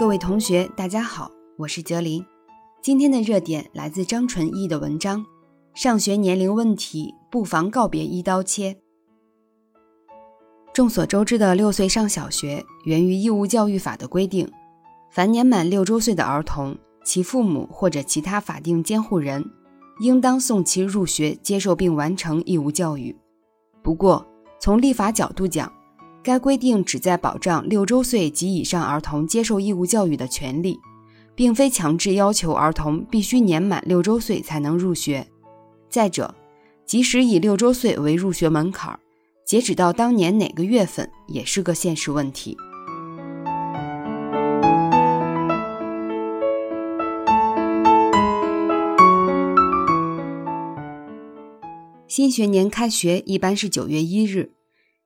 各位同学，大家好，我是哲林。今天的热点来自张纯义的文章《上学年龄问题，不妨告别一刀切》。众所周知的六岁上小学源于义务教育法的规定，凡年满六周岁的儿童，其父母或者其他法定监护人，应当送其入学接受并完成义务教育。不过，从立法角度讲，该规定旨在保障六周岁及以上儿童接受义务教育的权利，并非强制要求儿童必须年满六周岁才能入学。再者，即使以六周岁为入学门槛，截止到当年哪个月份也是个现实问题。新学年开学一般是九月一日。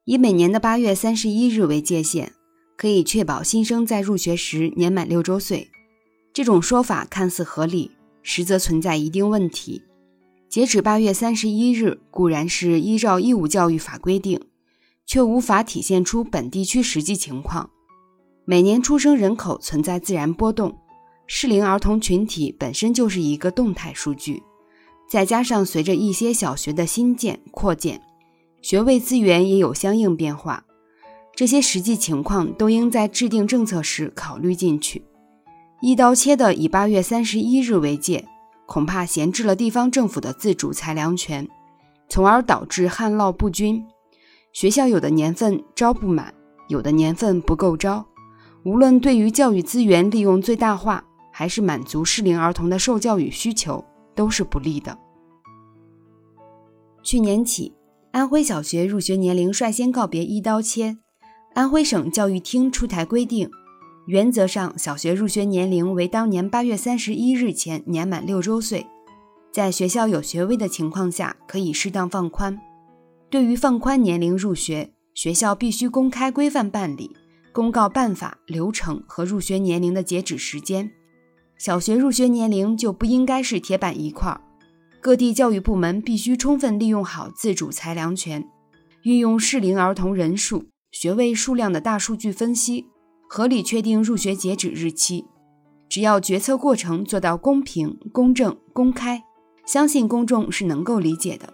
以每年的八月三十一日为界限，可以确保新生在入学时年满六周岁。这种说法看似合理，实则存在一定问题。截止八月三十一日固然是依照义务教育法规定，却无法体现出本地区实际情况。每年出生人口存在自然波动，适龄儿童群体本身就是一个动态数据，再加上随着一些小学的新建扩建。学位资源也有相应变化，这些实际情况都应在制定政策时考虑进去。一刀切的以八月三十一日为界，恐怕闲置了地方政府的自主裁量权，从而导致旱涝不均。学校有的年份招不满，有的年份不够招，无论对于教育资源利用最大化，还是满足适龄儿童的受教育需求，都是不利的。去年起。安徽小学入学年龄率先告别一刀切。安徽省教育厅出台规定，原则上小学入学年龄为当年八月三十一日前年满六周岁，在学校有学位的情况下可以适当放宽。对于放宽年龄入学，学校必须公开规范办理，公告办法、流程和入学年龄的截止时间。小学入学年龄就不应该是铁板一块。各地教育部门必须充分利用好自主裁量权，运用适龄儿童人数、学位数量的大数据分析，合理确定入学截止日期。只要决策过程做到公平、公正、公开，相信公众是能够理解的。